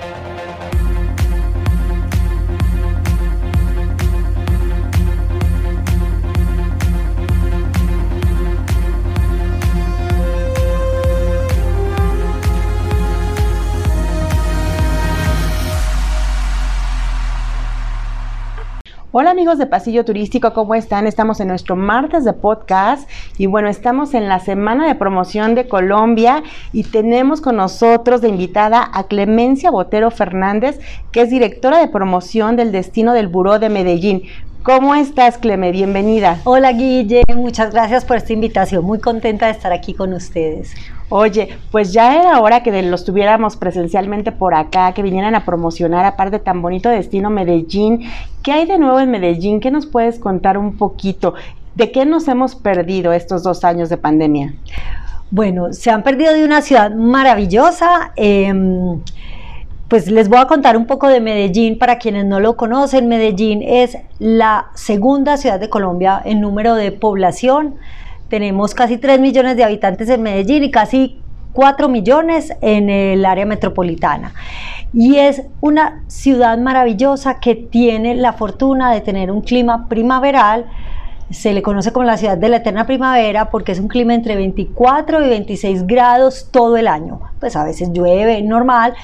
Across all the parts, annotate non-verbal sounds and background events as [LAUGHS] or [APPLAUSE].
Bye. Hola amigos de Pasillo Turístico, ¿cómo están? Estamos en nuestro martes de podcast y bueno, estamos en la semana de promoción de Colombia y tenemos con nosotros de invitada a Clemencia Botero Fernández, que es directora de promoción del destino del Buró de Medellín. ¿Cómo estás, Cleme? Bienvenida. Hola, Guille. Muchas gracias por esta invitación. Muy contenta de estar aquí con ustedes. Oye, pues ya era hora que los tuviéramos presencialmente por acá, que vinieran a promocionar, aparte tan bonito destino Medellín. ¿Qué hay de nuevo en Medellín? ¿Qué nos puedes contar un poquito? ¿De qué nos hemos perdido estos dos años de pandemia? Bueno, se han perdido de una ciudad maravillosa. Em, pues les voy a contar un poco de Medellín para quienes no lo conocen. Medellín es la segunda ciudad de Colombia en número de población. Tenemos casi 3 millones de habitantes en Medellín y casi 4 millones en el área metropolitana. Y es una ciudad maravillosa que tiene la fortuna de tener un clima primaveral. Se le conoce como la ciudad de la eterna primavera porque es un clima entre 24 y 26 grados todo el año. Pues a veces llueve, normal,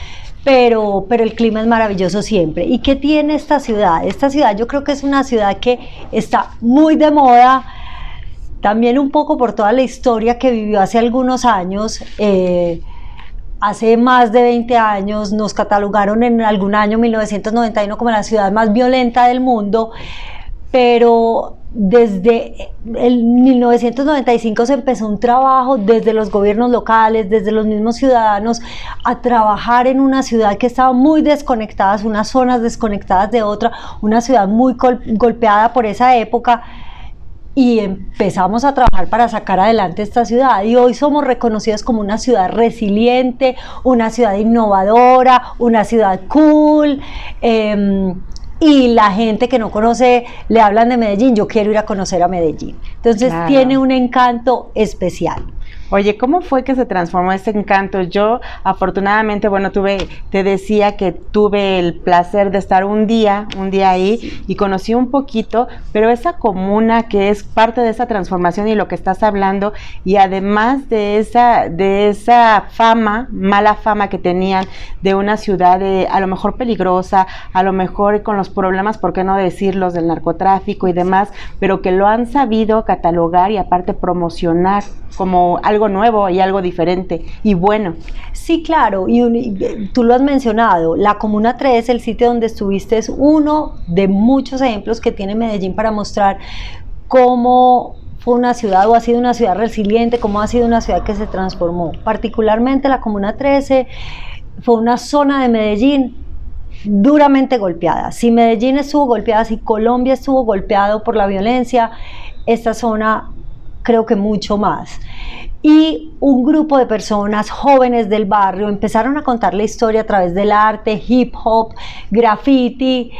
pero, pero el clima es maravilloso siempre. ¿Y qué tiene esta ciudad? Esta ciudad yo creo que es una ciudad que está muy de moda, también un poco por toda la historia que vivió hace algunos años. Eh, hace más de 20 años nos catalogaron en algún año 1991 como la ciudad más violenta del mundo, pero desde el 1995 se empezó un trabajo desde los gobiernos locales, desde los mismos ciudadanos, a trabajar en una ciudad que estaba muy desconectada, unas zonas desconectadas de otra, una ciudad muy golpeada por esa época y empezamos a trabajar para sacar adelante esta ciudad y hoy somos reconocidos como una ciudad resiliente, una ciudad innovadora, una ciudad cool. Em, y la gente que no conoce le hablan de Medellín, yo quiero ir a conocer a Medellín. Entonces tiene un encanto especial. Oye, ¿cómo fue que se transformó ese encanto? Yo, afortunadamente, bueno, tuve, te decía que tuve el placer de estar un día, un día ahí y conocí un poquito, pero esa comuna que es parte de esa transformación y lo que estás hablando, y además de esa, de esa fama, mala fama que tenían de una ciudad de, a lo mejor peligrosa, a lo mejor con los problemas, ¿por qué no decirlos, del narcotráfico y demás, pero que lo han sabido catalogar y aparte promocionar como algo nuevo y algo diferente y bueno. Sí, claro, y, tú lo has mencionado, la Comuna 3, el sitio donde estuviste, es uno de muchos ejemplos que tiene Medellín para mostrar cómo fue una ciudad o ha sido una ciudad resiliente, cómo ha sido una ciudad que se transformó. Particularmente la Comuna 13 fue una zona de Medellín duramente golpeada. Si Medellín estuvo golpeada, si Colombia estuvo golpeado por la violencia, esta zona creo que mucho más. Y un grupo de personas jóvenes del barrio empezaron a contar la historia a través del arte, hip hop, graffiti,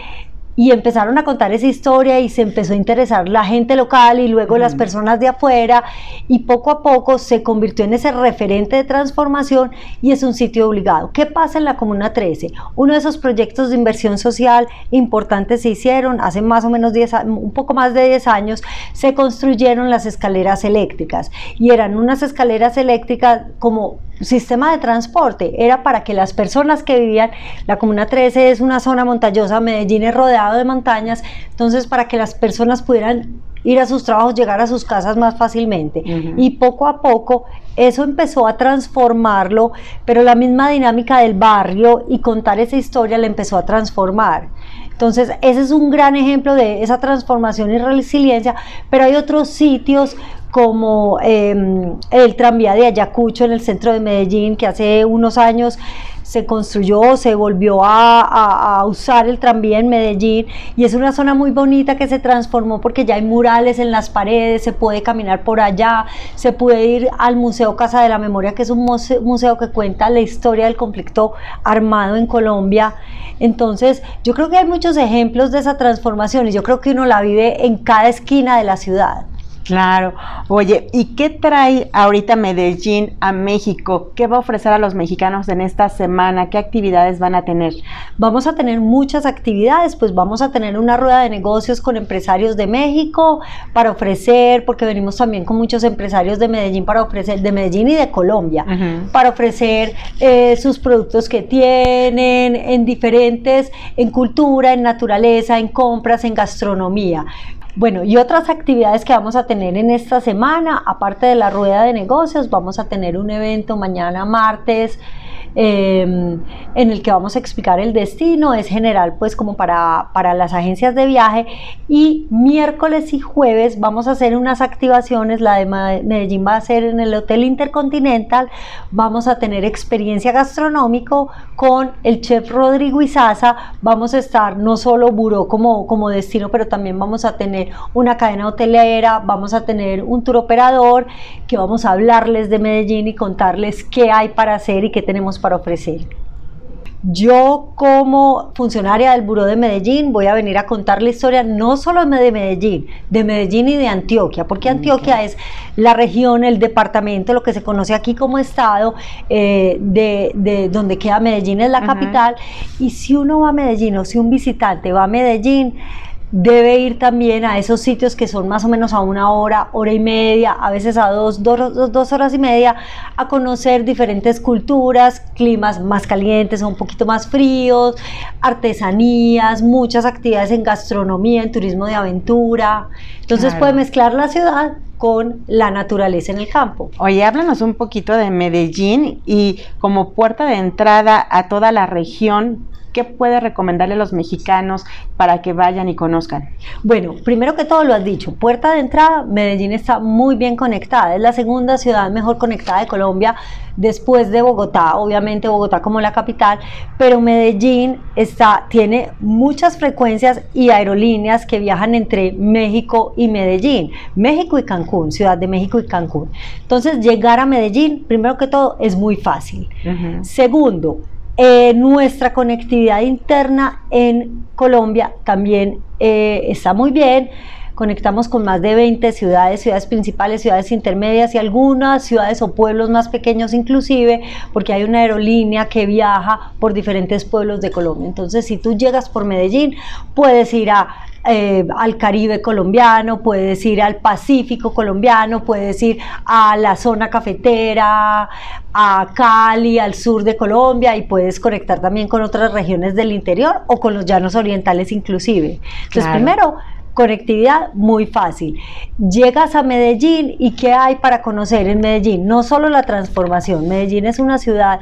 y empezaron a contar esa historia y se empezó a interesar la gente local y luego las personas de afuera y poco a poco se convirtió en ese referente de transformación y es un sitio obligado. ¿Qué pasa en la Comuna 13? Uno de esos proyectos de inversión social importantes se hicieron hace más o menos 10, un poco más de 10 años, se construyeron las escaleras eléctricas y eran unas escaleras eléctricas como sistema de transporte, era para que las personas que vivían, la Comuna 13 es una zona montañosa, Medellín es rodeado de montañas, entonces para que las personas pudieran ir a sus trabajos, llegar a sus casas más fácilmente. Y poco a poco eso empezó a transformarlo, pero la misma dinámica del barrio y contar esa historia le empezó a transformar. Entonces, ese es un gran ejemplo de esa transformación y resiliencia, pero hay otros sitios como em, el tranvía de Ayacucho en el centro de Medellín, que hace unos años se construyó, se volvió a, usar el tranvía en Medellín y es una zona muy bonita que se transformó porque ya hay murales en las paredes, se puede caminar por allá, se puede ir al Museo Casa de la Memoria, que es un museo, que cuenta la historia del conflicto armado en Colombia. Entonces, yo creo que hay muchos ejemplos de esa transformación y yo creo que uno la vive en cada esquina de la ciudad. Claro. Oye, ¿y qué trae ahorita Medellín a México? ¿Qué va a ofrecer a los mexicanos en esta semana? ¿Qué actividades van a tener? Vamos a tener muchas actividades, pues vamos a tener una rueda de negocios con empresarios de México para ofrecer, porque venimos también con muchos empresarios de Medellín para ofrecer, de Medellín y de Colombia, para ofrecer eh, sus productos que tienen en diferentes, en cultura, en naturaleza, en compras, en gastronomía. Bueno, y otras actividades que vamos a tener en esta semana, aparte de la rueda de negocios, vamos a tener un evento mañana martes Em, en el que vamos a explicar el destino, es general pues como para, para las agencias de viaje. Y miércoles y jueves vamos a hacer unas activaciones, la de Medellín va a ser en el Hotel Intercontinental, vamos a tener experiencia gastronómico con el chef Rodrigo Izaza, vamos a estar no solo Buró como, como destino, pero también vamos a tener una cadena hotelera, vamos a tener un tour operador que vamos a hablarles de Medellín y contarles qué hay para hacer y qué tenemos para ofrecer. Yo como funcionaria del Buró de Medellín voy a venir a contar la historia no solo de Medellín, de Medellín y de Antioquia, porque Antioquia es la región, el departamento, lo que se conoce aquí como estado, eh, de, donde queda Medellín es la capital, y si uno va a Medellín o si un visitante va a Medellín, debe ir también a esos sitios que son más o menos a una hora, hora y media, a veces a dos, dos, horas y media, a conocer diferentes culturas, climas más calientes o un poquito más fríos, artesanías, muchas actividades en gastronomía, en turismo de aventura. Entonces puede mezclar la ciudad con la naturaleza en el campo. Oye, háblanos un poquito de Medellín y como puerta de entrada a toda la región, ¿Qué puede recomendarle a los mexicanos para que vayan y conozcan? Bueno, primero que todo lo has dicho, puerta de entrada, Medellín está muy bien conectada, es la segunda ciudad mejor conectada de Colombia después de Bogotá, obviamente Bogotá como la capital, pero Medellín está, tiene muchas frecuencias y aerolíneas que viajan entre México y Medellín, México y Cancún, Ciudad de México y Cancún. Entonces, llegar a Medellín, primero que todo, es muy fácil. Segundo, eh, nuestra conectividad interna en Colombia también eh, está muy bien. Conectamos con más de 20 ciudades, ciudades principales, ciudades intermedias y algunas ciudades o pueblos más pequeños inclusive, porque hay una aerolínea que viaja por diferentes pueblos de Colombia. Entonces, si tú llegas por Medellín, puedes ir a eh, al Caribe colombiano, puedes ir al Pacífico colombiano, puedes ir a la zona cafetera, a Cali, al sur de Colombia y puedes conectar también con otras regiones del interior o con los llanos orientales inclusive. Entonces, primero, conectividad muy fácil. Llegas a Medellín y ¿qué hay para conocer en Medellín? No solo la transformación, Medellín es una ciudad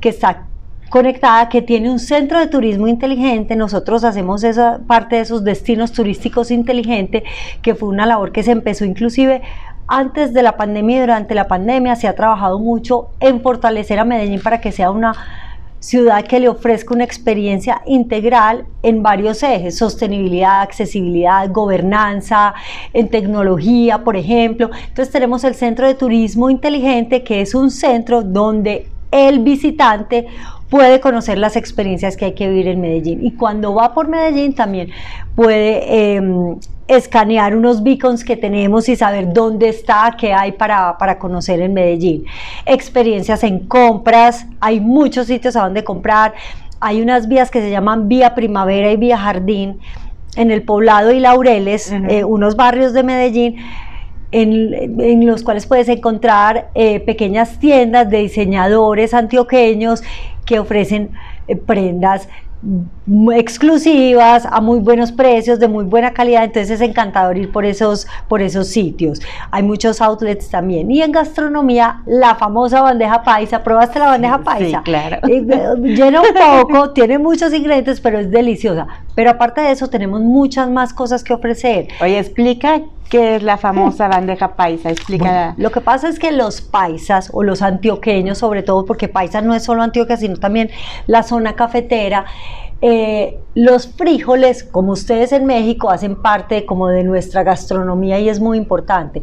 que está conectada que tiene un centro de turismo inteligente. Nosotros hacemos esa parte de esos destinos turísticos inteligentes, que fue una labor que se empezó inclusive antes de la pandemia y durante la pandemia. Se ha trabajado mucho en fortalecer a Medellín para que sea una ciudad que le ofrezca una experiencia integral en varios ejes, sostenibilidad, accesibilidad, gobernanza, en tecnología, por ejemplo. Entonces tenemos el Centro de Turismo Inteligente, que es un centro donde el visitante puede conocer las experiencias que hay que vivir en Medellín. Y cuando va por Medellín también puede em, escanear unos beacons que tenemos y saber dónde está, qué hay para, para, conocer en Medellín. Experiencias en compras, hay muchos sitios a donde comprar. Hay unas vías que se llaman Vía Primavera y Vía Jardín en el Poblado y Laureles, eh, unos barrios de Medellín en, los cuales puedes encontrar eh, pequeñas tiendas de diseñadores antioqueños que ofrecen eh, prendas exclusivas, a muy buenos precios, de muy buena calidad, entonces es encantador ir por esos, por esos sitios. Hay muchos outlets también. Y en gastronomía, la famosa bandeja paisa, ¿probaste la bandeja paisa? Sí, claro. Eh, llena un poco, [LAUGHS] tiene muchos ingredientes, pero es deliciosa. Pero aparte de eso, tenemos muchas más cosas que ofrecer. Oye, explica ¿Qué es la famosa bandeja paisa? Explica. lo que pasa es que los paisas o los antioqueños, sobre todo, porque paisa no es solo Antioquia, sino también la zona cafetera, eh, los frijoles, como ustedes en México, hacen parte como de nuestra gastronomía y es muy importante.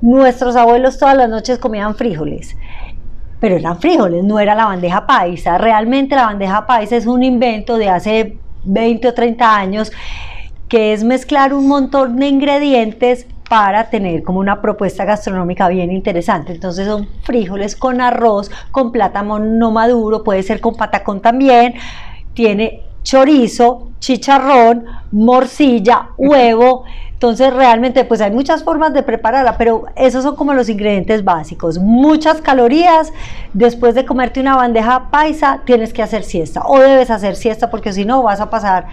Nuestros abuelos todas las noches comían frijoles, pero eran frijoles, no era la bandeja paisa. Realmente la bandeja paisa es un invento de hace 20 o 30 años que es mezclar un montón de ingredientes para tener como una propuesta gastronómica bien interesante. Entonces son frijoles con arroz, con plátano no maduro, puede ser con patacón también. Tiene chorizo, chicharrón, morcilla, huevo. Entonces realmente pues hay muchas formas de prepararla, pero esos son como los ingredientes básicos. Muchas calorías. Después de comerte una bandeja paisa tienes que hacer siesta o debes hacer siesta porque si no vas a pasar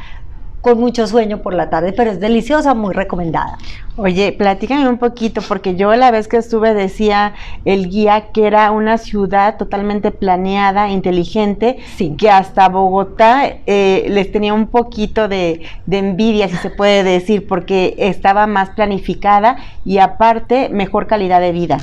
con mucho sueño por la tarde, pero es deliciosa, muy recomendada. Oye, platícame un poquito, porque yo la vez que estuve decía el guía que era una ciudad totalmente planeada, inteligente, Sí. que hasta Bogotá eh, les tenía un poquito de, de envidia, si se puede decir, porque estaba más planificada y aparte mejor calidad de vida.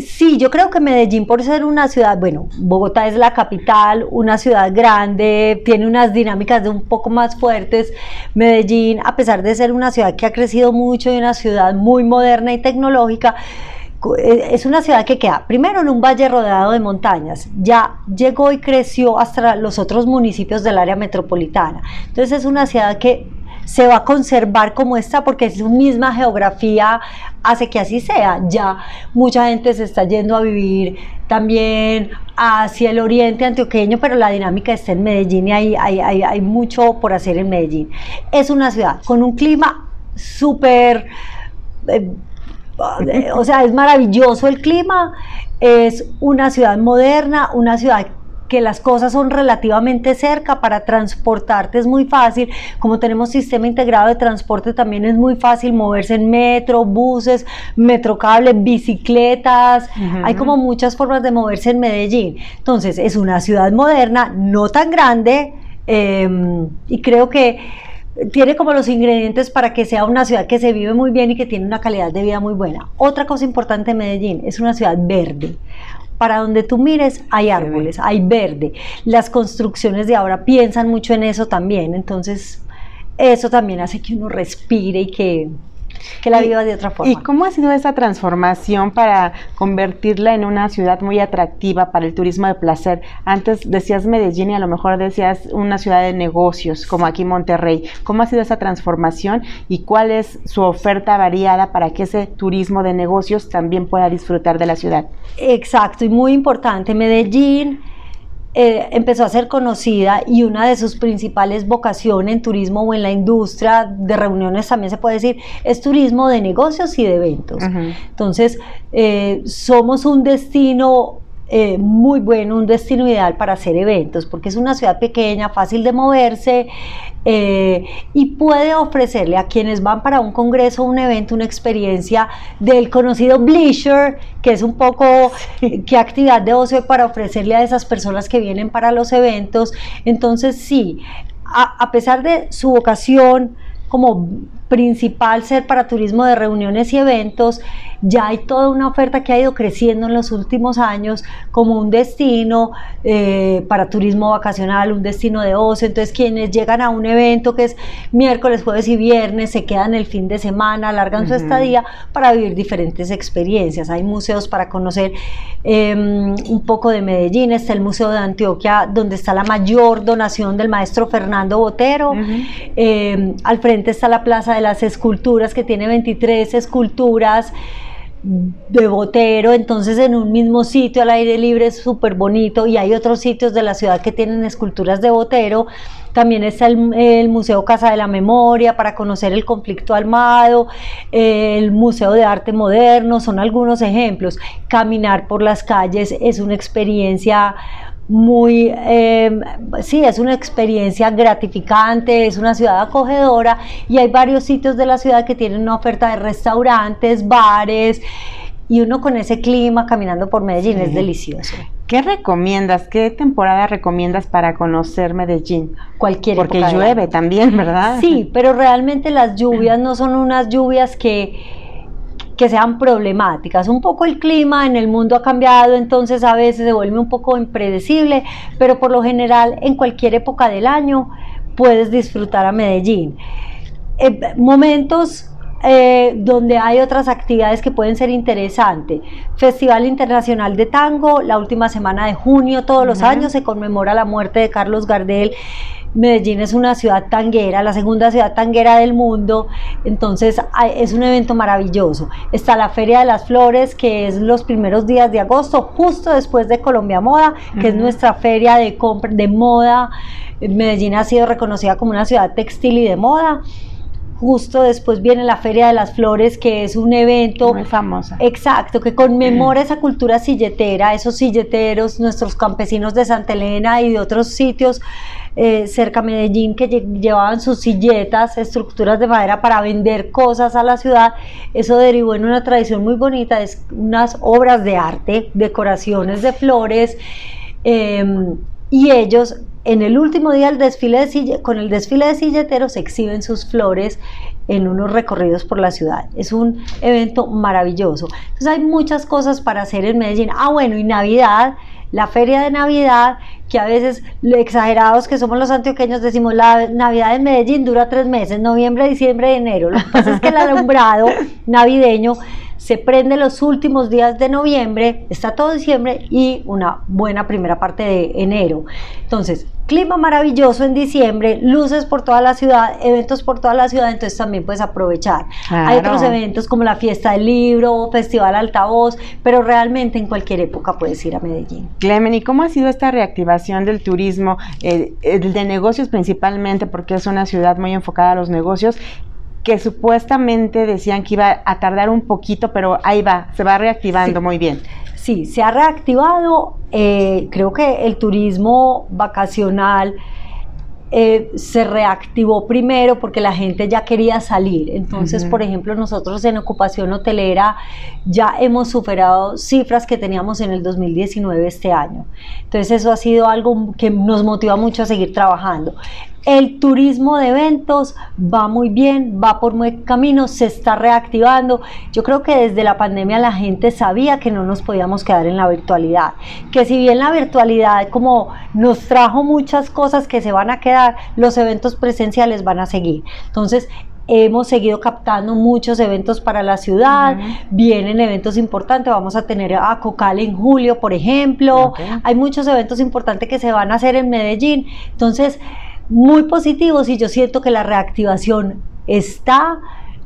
Sí, yo creo que Medellín, por ser una ciudad, bueno, Bogotá es la capital, una ciudad grande, tiene unas dinámicas de un poco más fuertes. Medellín, a pesar de ser una ciudad que ha crecido mucho y una ciudad muy moderna y tecnológica, eh, es una ciudad que queda primero en un valle rodeado de montañas, ya llegó y creció hasta los otros municipios del área metropolitana. Entonces es una ciudad que se va a conservar como está porque su misma geografía hace que así sea. Ya mucha gente se está yendo a vivir también hacia el oriente antioqueño, pero la dinámica está en Medellín y hay, hay, hay, mucho por hacer en Medellín. Es una ciudad con un clima súper... eh, o sea, es maravilloso el clima, es una ciudad moderna, una ciudad que las cosas son relativamente cerca, para transportarte es muy fácil, como tenemos sistema integrado de transporte también es muy fácil moverse en metro, buses, metrocable, bicicletas, hay como muchas formas de moverse en Medellín. Entonces es una ciudad moderna, no tan grande, eh, y creo que tiene como los ingredientes para que sea una ciudad que se vive muy bien y que tiene una calidad de vida muy buena. Otra cosa importante de Medellín es una ciudad verde. Para donde tú mires hay árboles, hay verde. Las construcciones de ahora piensan mucho en eso también, entonces eso también hace que uno respire y que, que la viva de otra forma. ¿Y cómo ha sido esa transformación para convertirla en una ciudad muy atractiva para el turismo de placer? Antes decías Medellín y a lo mejor decías una ciudad de negocios, como aquí Monterrey. ¿Cómo ha sido esa transformación y cuál es su oferta variada para que ese turismo de negocios también pueda disfrutar de la ciudad? Exacto, y muy importante, Medellín eh, empezó a ser conocida y una de sus principales vocaciones en turismo o en la industria de reuniones también se puede decir, es turismo de negocios y de eventos. Entonces, eh, somos un destino eh, muy bueno, un destino ideal para hacer eventos, porque es una ciudad pequeña, fácil de moverse eh, y puede ofrecerle a quienes van para un congreso un evento una experiencia del conocido bleisure, que es un poco qué actividad de ocio para ofrecerle a esas personas que vienen para los eventos. Entonces, sí, a, a pesar de su vocación, como principal ser para turismo de reuniones y eventos, ya hay toda una oferta que ha ido creciendo en los últimos años como un destino eh, para turismo vacacional, un destino de ocio. Entonces quienes llegan a un evento que es miércoles, jueves y viernes, se quedan el fin de semana, alargan su estadía para vivir diferentes experiencias. Hay museos para conocer eh, un poco de Medellín, está el Museo de Antioquia, donde está la mayor donación del maestro Fernando Botero. Eh, al frente está la Plaza de las Esculturas, que tiene 23 esculturas de Botero, entonces en un mismo sitio al aire libre es súper bonito y hay otros sitios de la ciudad que tienen esculturas de Botero. También está el, el Museo Casa de la Memoria para conocer el conflicto armado, el Museo de Arte Moderno, son algunos ejemplos. Caminar por las calles es una experiencia muy, eh, sí, es una experiencia gratificante, es una ciudad acogedora y hay varios sitios de la ciudad que tienen una oferta de restaurantes, bares y uno con ese clima caminando por Medellín es delicioso. ¿Qué recomiendas? ¿Qué temporada recomiendas para conocer Medellín? Cualquier Porque época llueve también, ¿verdad? Sí, pero realmente las lluvias [LAUGHS] no son unas lluvias que, que sean problemáticas. Un poco el clima en el mundo ha cambiado, entonces a veces se vuelve un poco impredecible, pero por lo general en cualquier época del año puedes disfrutar a Medellín. Eh, momentos eh, donde hay otras actividades que pueden ser interesantes. Festival Internacional de Tango, la última semana de junio, todos los años se conmemora la muerte de Carlos Gardel. Medellín es una ciudad tanguera, la segunda ciudad tanguera del mundo, entonces es un evento maravilloso. Está la Feria de las Flores, que es los primeros días de agosto, justo después de Colombia Moda, que es nuestra feria de, compra, de moda. Medellín ha sido reconocida como una ciudad textil y de moda. Justo después viene la Feria de las Flores, que es un evento muy famoso. Exacto, que conmemora [CLEARS THROAT] esa cultura silletera, esos silleteros, nuestros campesinos de Santa Elena y de otros sitios eh, cerca a Medellín que llevaban sus silletas, estructuras de madera para vender cosas a la ciudad. Eso derivó en una tradición muy bonita, es unas obras de arte, decoraciones de flores. Em, y ellos en el último día del desfile de con el desfile de silleteros exhiben sus flores en unos recorridos por la ciudad. Es un evento maravilloso. Entonces hay muchas cosas para hacer en Medellín. Ah, bueno, y Navidad, la feria de Navidad, que a veces exagerados que somos los antioqueños decimos la Navidad en Medellín dura tres meses, noviembre, diciembre y enero. Lo que pasa es que el alumbrado [LAUGHS] navideño se prende los últimos días de noviembre, está todo diciembre y una buena primera parte de enero. Entonces, clima maravilloso en diciembre, luces por toda la ciudad, eventos por toda la ciudad, entonces también puedes aprovechar. Hay otros eventos como la fiesta del libro, festival altavoz, pero realmente en cualquier época puedes ir a Medellín. Clemen, ¿y cómo ha sido esta reactivación del turismo, eh, de negocios principalmente, porque es una ciudad muy enfocada a los negocios? que supuestamente decían que iba a tardar un poquito, pero ahí va, se va reactivando muy bien. Sí, se ha reactivado. Eh, creo que el turismo vacacional eh, se reactivó primero porque la gente ya quería salir. Entonces, por ejemplo, nosotros en ocupación hotelera ya hemos superado cifras que teníamos en el 2019 este año. Entonces, eso ha sido algo que nos motiva mucho a seguir trabajando. El turismo de eventos va muy bien, va por buen camino, se está reactivando. Yo creo que desde la pandemia la gente sabía que no nos podíamos quedar en la virtualidad, que si bien la virtualidad como nos trajo muchas cosas que se van a quedar, los eventos presenciales van a seguir. Entonces, hemos seguido captando muchos eventos para la ciudad, vienen eventos importantes, vamos a tener a Cocal en julio, por ejemplo, hay muchos eventos importantes que se van a hacer en Medellín, entonces muy positivos y yo siento que la reactivación está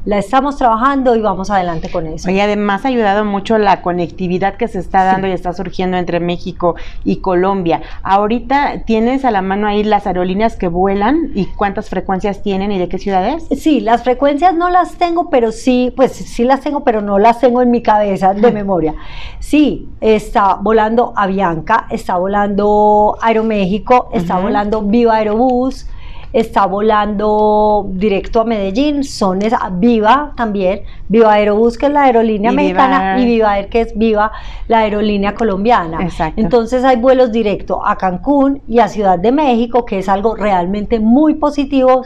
la estamos trabajando y vamos adelante con eso. Y además ha ayudado mucho la conectividad que se está dando y está surgiendo entre México y Colombia. Ahorita tienes a la mano ahí las aerolíneas que vuelan y cuántas frecuencias tienen y de qué ciudades. Sí, las frecuencias no las tengo, pero sí, pues sí las tengo, pero no las tengo en mi cabeza de memoria. Sí, está volando Avianca, está volando Aeroméxico, está volando Viva Aerobús está volando directo a Medellín, son Viva también, Viva Aerobús que es la aerolínea mexicana y Viva Air que es Viva la aerolínea colombiana. Entonces hay vuelos directos a Cancún y a Ciudad de México, que es algo realmente muy positivo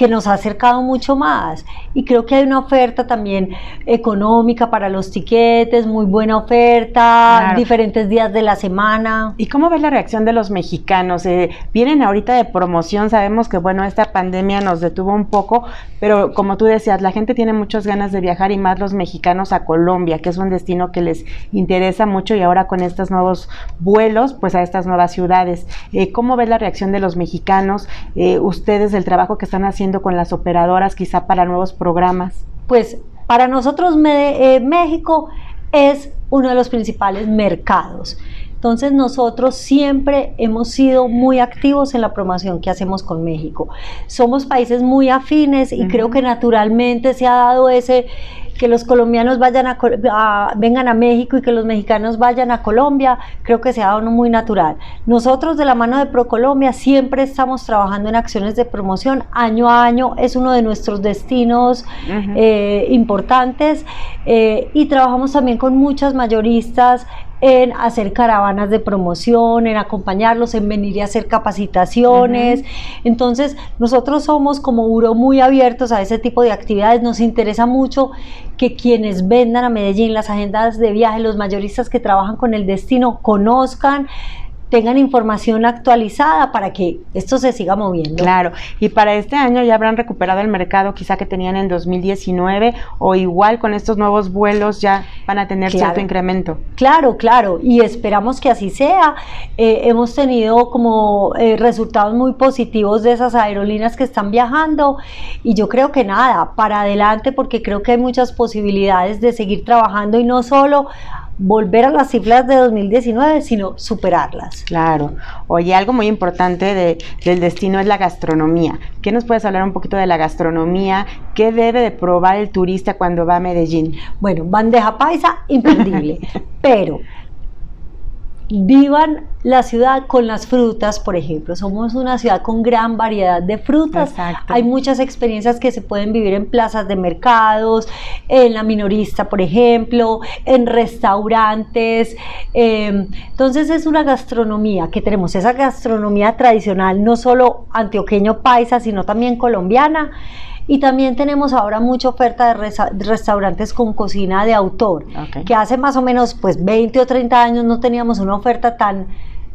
que nos ha acercado mucho más. Y creo que hay una oferta también económica para los tiquetes, muy buena oferta, diferentes días de la semana. ¿Y cómo ves la reacción de los mexicanos? Eh, vienen ahorita de promoción, sabemos que bueno, esta pandemia nos detuvo un poco, pero como tú decías, la gente tiene muchas ganas de viajar y más los mexicanos a Colombia, que es un destino que les interesa mucho y ahora con estos nuevos vuelos, pues a estas nuevas ciudades. Eh, ¿Cómo ves la reacción de los mexicanos? Eh, ustedes, el trabajo que están haciendo con las operadoras quizá para nuevos programas? Pues para nosotros eh, México es uno de los principales mercados. Entonces nosotros siempre hemos sido muy activos en la promoción que hacemos con México. Somos países muy afines y creo que naturalmente se ha dado ese que los colombianos vayan a, vengan a México y que los mexicanos vayan a Colombia, creo que se ha dado uno muy natural. Nosotros de la mano de ProColombia siempre estamos trabajando en acciones de promoción, año a año es uno de nuestros destinos eh, importantes eh, y trabajamos también con muchas mayoristas en hacer caravanas de promoción, en acompañarlos, en venir y hacer capacitaciones. Entonces, nosotros somos como Uro muy abiertos a ese tipo de actividades. Nos interesa mucho que quienes vendan a Medellín, las agendas de viaje, los mayoristas que trabajan con el destino, conozcan tengan información actualizada para que esto se siga moviendo. Claro, y para este año ya habrán recuperado el mercado quizá que tenían en 2019 o igual con estos nuevos vuelos ya van a tener cierto incremento. Claro, claro, y esperamos que así sea. Eh, hemos tenido como eh, resultados muy positivos de esas aerolíneas que están viajando y yo creo que nada, para adelante porque creo que hay muchas posibilidades de seguir trabajando y no solo volver a las cifras de 2019, sino superarlas. Claro. Oye, algo muy importante de, del destino es la gastronomía. ¿Qué nos puedes hablar un poquito de la gastronomía? ¿Qué debe de probar el turista cuando va a Medellín? Bueno, bandeja paisa, imperdible. [LAUGHS] pero vivan la ciudad con las frutas, por ejemplo. Somos una ciudad con gran variedad de frutas. Hay muchas experiencias que se pueden vivir en plazas de mercados, en la minorista, por ejemplo, en restaurantes. Em, entonces es una gastronomía que tenemos, esa gastronomía tradicional, no solo antioqueño paisa, sino también colombiana y también tenemos ahora mucha oferta de, restaurantes con cocina de autor, que hace más o menos pues 20 o 30 años no teníamos una oferta tan,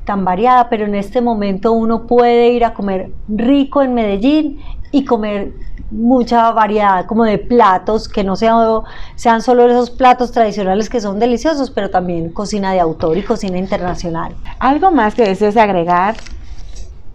tan variada, pero en este momento uno puede ir a comer rico en Medellín y comer mucha variedad como de platos que no sean, sean solo esos platos tradicionales que son deliciosos, pero también cocina de autor y cocina internacional. ¿Algo más que desees agregar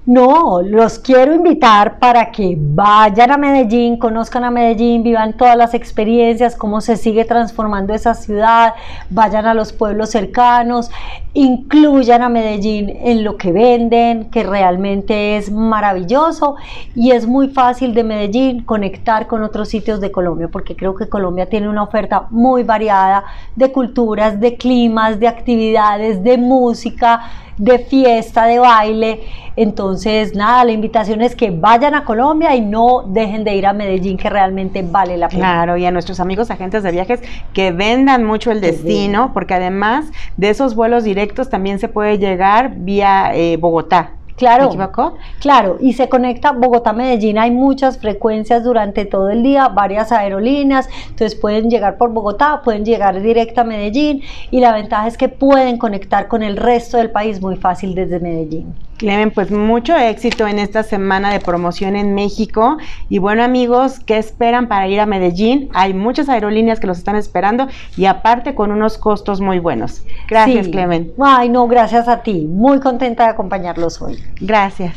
no, los quiero invitar para que vayan a Medellín, conozcan a Medellín, vivan todas las experiencias, cómo se sigue transformando esa ciudad, vayan a los pueblos cercanos, incluyan a Medellín en lo que venden, que realmente es maravilloso y es muy fácil de Medellín conectar con otros sitios de Colombia, porque creo que Colombia tiene una oferta muy variada de culturas, de climas, de actividades, de música de fiesta, de baile. Entonces, nada, la invitación es que vayan a Colombia y no dejen de ir a Medellín, que realmente vale la pena. Claro, y a nuestros amigos agentes de viajes que vendan mucho el destino, porque además de esos vuelos directos también se puede llegar vía eh, Bogotá. Claro, Claro, y se conecta Bogotá-Medellín, hay muchas frecuencias durante todo el día, varias aerolíneas, entonces pueden llegar por Bogotá, pueden llegar directa a Medellín. Y la ventaja es que pueden conectar con el resto del país muy fácil desde Medellín. Clemen, pues mucho éxito en esta semana de promoción en México. Y bueno, amigos, ¿qué esperan para ir a Medellín? Hay muchas aerolíneas que los están esperando y aparte con unos costos muy buenos. Gracias, Clemen. Ay, no, gracias a ti. Muy contenta de acompañarlos hoy. Gracias.